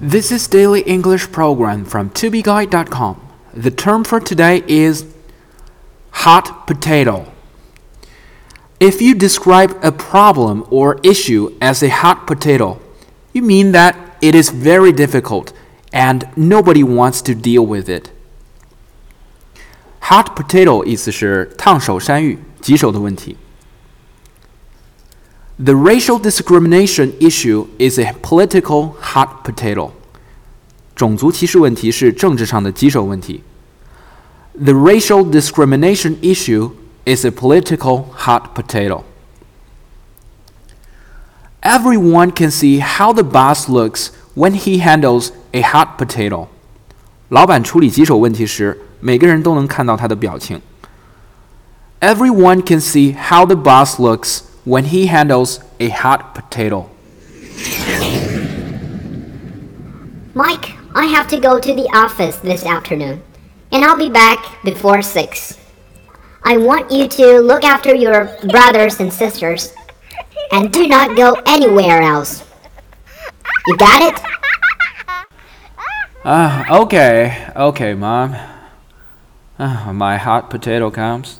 This is Daily English Program from tobeguide.com. The term for today is hot potato. If you describe a problem or issue as a hot potato, you mean that it is very difficult and nobody wants to deal with it. Hot potato 意思是烫手山芋、棘手的问题。 The racial discrimination issue is a political hot potato. 种族歧视问题是政治上的棘手问题。The racial discrimination issue is a political hot potato. Everyone can see how the boss looks when he handles a hot potato. 老板处理棘手问题时，每个人都能看到他的表情。Everyone can see how the boss looks when he handles a hot potato. Mike, I have to go to the office this afternoon, and I'll be back before 6. I want you to look after your brothers and sisters, and do not go anywhere else. You got it? Ah, okay, okay, Mom. Ah, my hot potato comes.